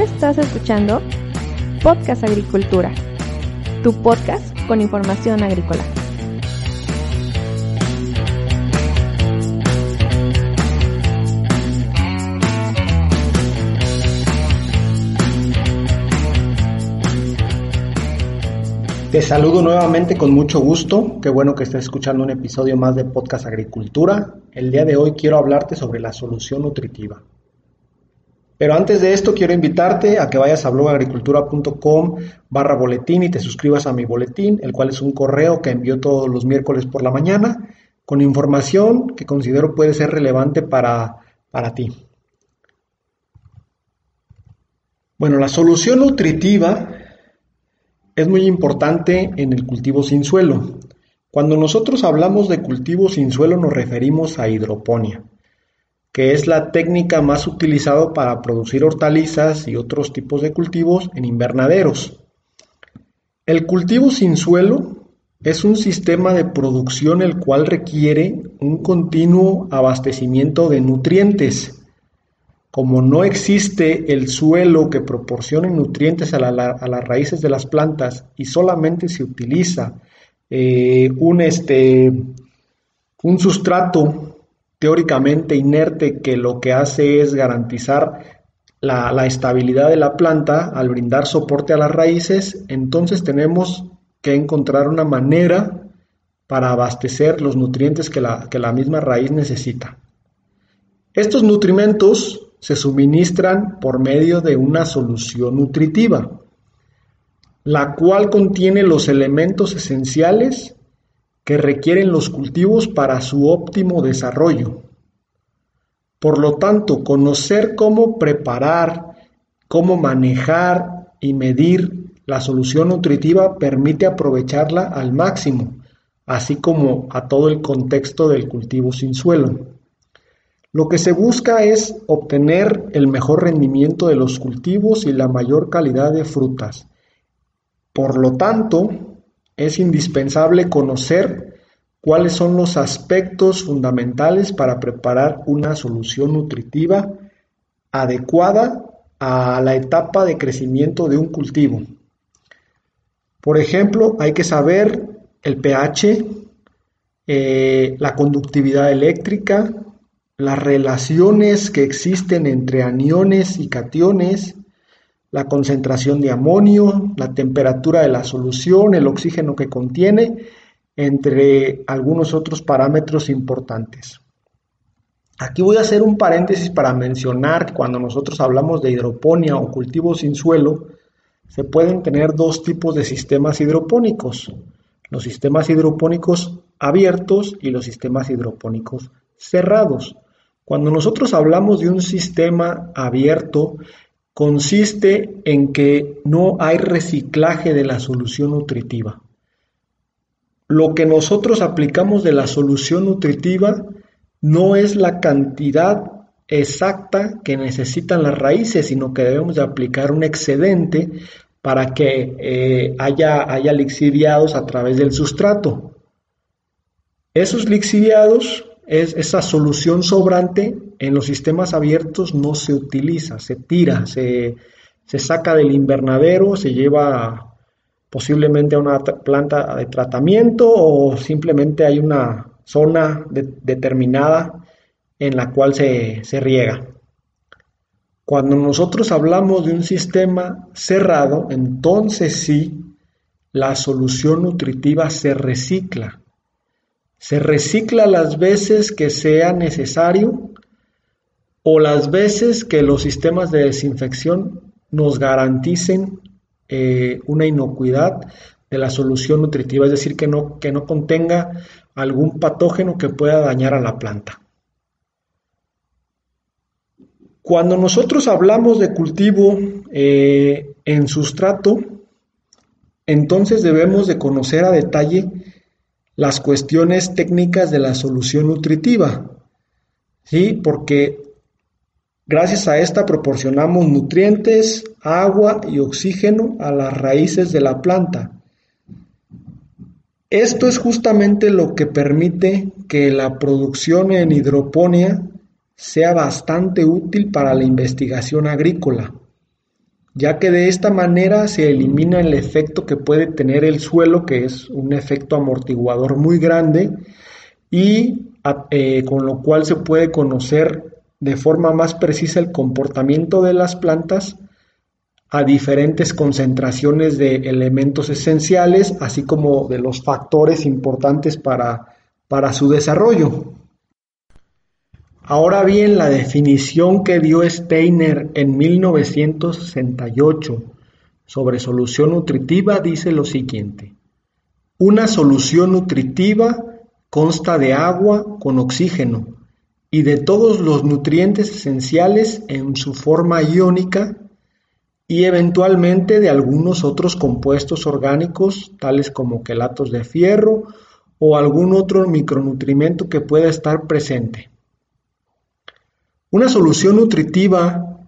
Estás escuchando Podcast Agricultura, tu podcast con información agrícola. Te saludo nuevamente con mucho gusto. Qué bueno que estés escuchando un episodio más de Podcast Agricultura. El día de hoy quiero hablarte sobre la solución nutritiva. Pero antes de esto quiero invitarte a que vayas a blogagricultura.com barra boletín y te suscribas a mi boletín, el cual es un correo que envío todos los miércoles por la mañana con información que considero puede ser relevante para, para ti. Bueno, la solución nutritiva es muy importante en el cultivo sin suelo. Cuando nosotros hablamos de cultivo sin suelo nos referimos a hidroponía, que es la técnica más utilizada para producir hortalizas y otros tipos de cultivos en invernaderos. El cultivo sin suelo es un sistema de producción el cual requiere un continuo abastecimiento de nutrientes como no existe el suelo que proporcione nutrientes a, las raíces de las plantas y solamente se utiliza eh, un, este, un sustrato teóricamente inerte que lo que hace es garantizar la, estabilidad de la planta al brindar soporte a las raíces, entonces tenemos que encontrar una manera para abastecer los nutrientes que la, que la misma raíz necesita. Estos nutrimentos se suministran por medio de una solución nutritiva, la cual contiene los elementos esenciales que requieren los cultivos para su óptimo desarrollo. Por lo tanto, conocer cómo preparar, cómo manejar y medir la solución nutritiva permite aprovecharla al máximo, así como a todo el contexto del cultivo sin suelo. Lo que se busca es obtener el mejor rendimiento de los cultivos y la mayor calidad de frutas. Por lo tanto, es indispensable conocer cuáles son los aspectos fundamentales para preparar una solución nutritiva adecuada a la etapa de crecimiento de un cultivo. Por ejemplo, hay que saber el pH, eh, la conductividad eléctrica, las relaciones que existen entre aniones y cationes, la concentración de amonio, la temperatura de la solución, el oxígeno que contiene, entre algunos otros parámetros importantes. Aquí voy a hacer un paréntesis para mencionar que cuando nosotros hablamos de hidroponía o cultivo sin suelo, se pueden tener dos tipos de sistemas hidropónicos, los sistemas hidropónicos abiertos y los sistemas hidropónicos cerrados. Cuando nosotros hablamos de un sistema abierto, consiste en que no hay reciclaje de la solución nutritiva. Lo que nosotros aplicamos de la solución nutritiva no es la cantidad exacta que necesitan las raíces, sino que debemos de aplicar un excedente para que eh, haya, haya lixiviados a través del sustrato. Esos lixiviados esa solución sobrante en los sistemas abiertos no se utiliza, se tira, se, saca del invernadero, se lleva posiblemente a una planta de tratamiento o simplemente hay una zona determinada en la cual se, se riega. Cuando nosotros hablamos de un sistema cerrado, entonces sí, la solución nutritiva se recicla se recicla las veces que sea necesario o las veces que los sistemas de desinfección nos garanticen eh, una inocuidad de la solución nutritiva, es decir, que no, que no contenga algún patógeno que pueda dañar a la planta. Cuando nosotros hablamos de cultivo eh, en sustrato, entonces debemos de conocer a detalle las cuestiones técnicas de la solución nutritiva, ¿sí? Porque gracias a esta proporcionamos nutrientes, agua y oxígeno a las raíces de la planta. Esto es justamente lo que permite que la producción en hidroponía sea bastante útil para la investigación agrícola. Ya que de esta manera se elimina el efecto que puede tener el suelo, que es un efecto amortiguador muy grande, y eh, con lo cual se puede conocer de forma más precisa el comportamiento de las plantas a diferentes concentraciones de elementos esenciales, así como de los factores importantes para, para su desarrollo. Ahora bien, la definición que dio Steiner en 1968 sobre solución nutritiva dice lo siguiente. Una solución nutritiva consta de agua con oxígeno y de todos los nutrientes esenciales en su forma iónica y eventualmente de algunos otros compuestos orgánicos tales como quelatos de fierro o algún otro micronutrimento que pueda estar presente. Una solución nutritiva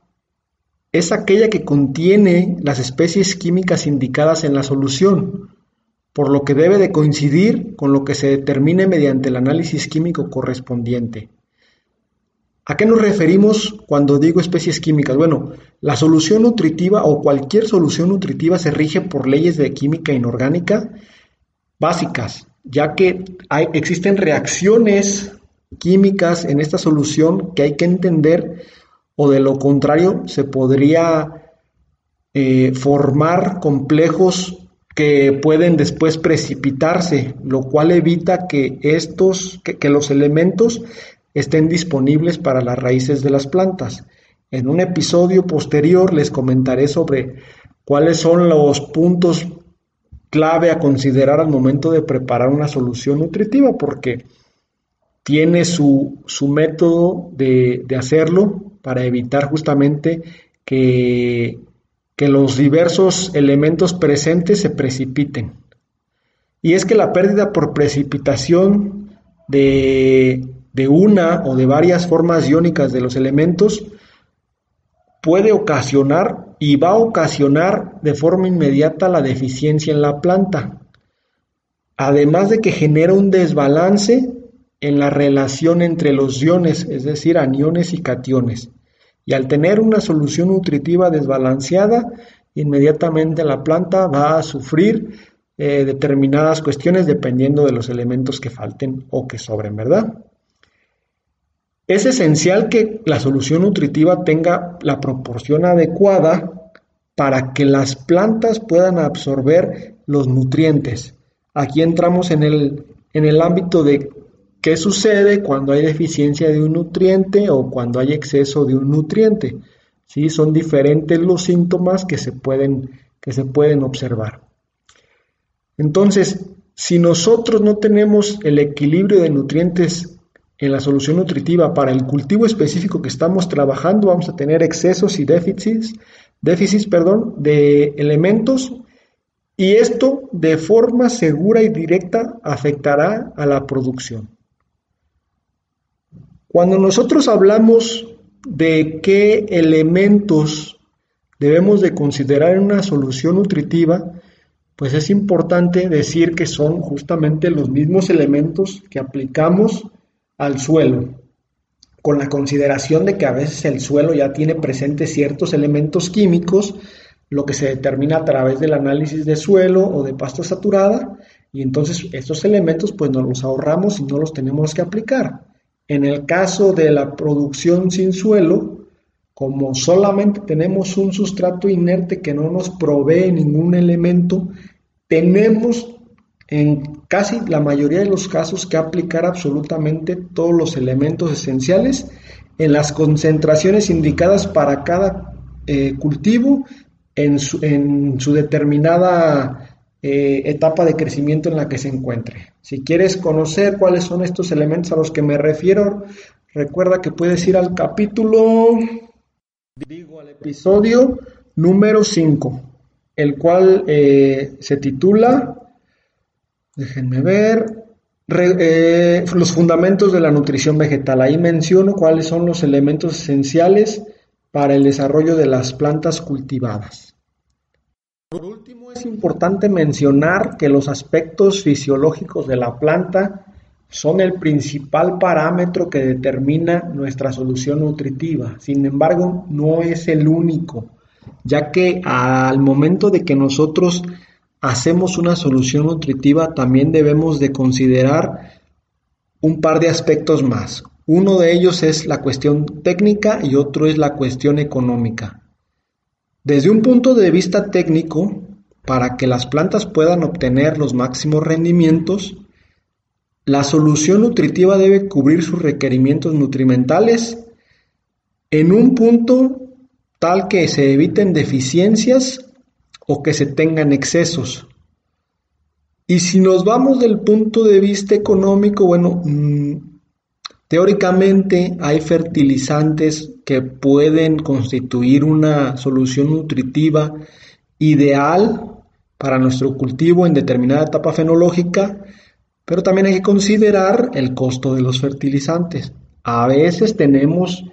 es aquella que contiene las especies químicas indicadas en la solución, por lo que debe de coincidir con lo que se determine mediante el análisis químico correspondiente. ¿A qué nos referimos cuando digo especies químicas? Bueno, la solución nutritiva o cualquier solución nutritiva se rige por leyes de química inorgánica básicas, ya que existen reacciones químicas en esta solución que hay que entender o de lo contrario se podría eh, formar complejos que pueden después precipitarse, lo cual evita que estos, que, los elementos estén disponibles para las raíces de las plantas. En un episodio posterior les comentaré sobre cuáles son los puntos clave a considerar al momento de preparar una solución nutritiva, porque tiene su, método de, hacerlo para evitar justamente que, que los diversos elementos presentes se precipiten. Y es que la pérdida por precipitación de, de una o de varias formas iónicas de los elementos puede ocasionar y va a ocasionar de forma inmediata la deficiencia en la planta, además de que genera un desbalance en la relación entre los iones, es decir, aniones y cationes. Y al tener una solución nutritiva desbalanceada, inmediatamente la planta va a sufrir eh, determinadas cuestiones dependiendo de los elementos que falten o que sobren, ¿verdad? Es esencial que la solución nutritiva tenga la proporción adecuada para que las plantas puedan absorber los nutrientes. Aquí entramos en el, en el ámbito de ¿Qué sucede cuando hay deficiencia de un nutriente o cuando hay exceso de un nutriente? ¿Sí? Son diferentes los síntomas que se pueden, que se pueden observar. Entonces, si nosotros no tenemos el equilibrio de nutrientes en la solución nutritiva para el cultivo específico que estamos trabajando, vamos a tener excesos y déficits, déficits perdón, de elementos y esto de forma segura y directa afectará a la producción. Cuando nosotros hablamos de qué elementos debemos de considerar en una solución nutritiva, pues es importante decir que son justamente los mismos elementos que aplicamos al suelo, con la consideración de que a veces el suelo ya tiene presentes ciertos elementos químicos, lo que se determina a través del análisis de suelo o de pasta saturada, y entonces estos elementos pues nos los ahorramos y no los tenemos que aplicar. En el caso de la producción sin suelo, como solamente tenemos un sustrato inerte que no nos provee ningún elemento, tenemos en casi la mayoría de los casos que aplicar absolutamente todos los elementos esenciales en las concentraciones indicadas para cada eh, cultivo en su, en su determinada eh, etapa de crecimiento en la que se encuentre. Si quieres conocer cuáles son estos elementos a los que me refiero, recuerda que puedes ir al capítulo, digo, al episodio número 5, el cual eh, se titula, déjenme ver, eh, los fundamentos de la nutrición vegetal. Ahí menciono cuáles son los elementos esenciales para el desarrollo de las plantas cultivadas. Por último, es importante mencionar que los aspectos fisiológicos de la planta son el principal parámetro que determina nuestra solución nutritiva. Sin embargo, no es el único. ya que al momento de que nosotros hacemos una solución nutritiva también debemos de considerar un par de aspectos más. Uno de ellos es la cuestión técnica y otro es la cuestión económica. Desde un punto de vista técnico, para que las plantas puedan obtener los máximos rendimientos, la solución nutritiva debe cubrir sus requerimientos nutrimentales en un punto tal que se eviten deficiencias o que se tengan excesos. Y si nos vamos del punto de vista económico, bueno, mm, teóricamente hay fertilizantes que pueden constituir una solución nutritiva ideal para nuestro cultivo en determinada etapa fenológica, pero también hay que considerar el costo de los fertilizantes. A veces tenemos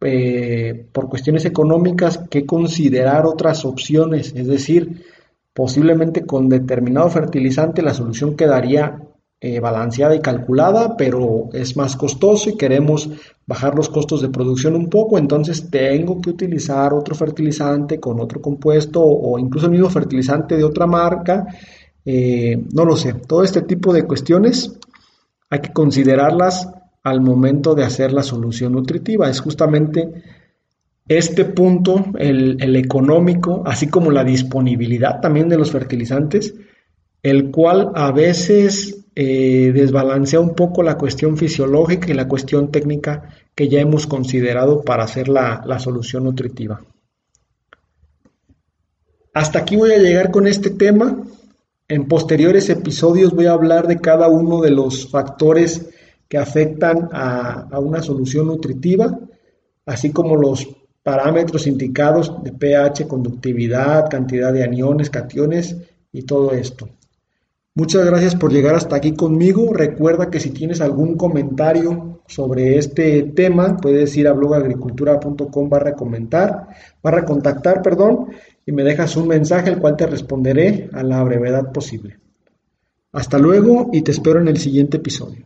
eh, por cuestiones económicas que considerar otras opciones, es decir, posiblemente con determinado fertilizante la solución quedaría eh, balanceada y calculada, pero es más costoso y queremos bajar los costos de producción un poco, entonces tengo que utilizar otro fertilizante con otro compuesto o, incluso el mismo fertilizante de otra marca, eh, no lo sé, todo este tipo de cuestiones hay que considerarlas al momento de hacer la solución nutritiva. Es justamente este punto, el, económico, así como la disponibilidad también de los fertilizantes, el cual a veces eh, desbalancea un poco la cuestión fisiológica y la cuestión técnica que ya hemos considerado para hacer la, la solución nutritiva. Hasta aquí voy a llegar con este tema. En posteriores episodios voy a hablar de cada uno de los factores que afectan a, una solución nutritiva, así como los parámetros indicados de pH, conductividad, cantidad de aniones, cationes y todo esto. Muchas gracias por llegar hasta aquí conmigo. Recuerda que si tienes algún comentario sobre este tema, puedes ir a blogagricultura.com barra comentar, barra contactar, perdón, y me dejas un mensaje el cual te responderé a la brevedad posible. Hasta luego y te espero en el siguiente episodio.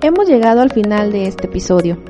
Hemos llegado al final de este episodio.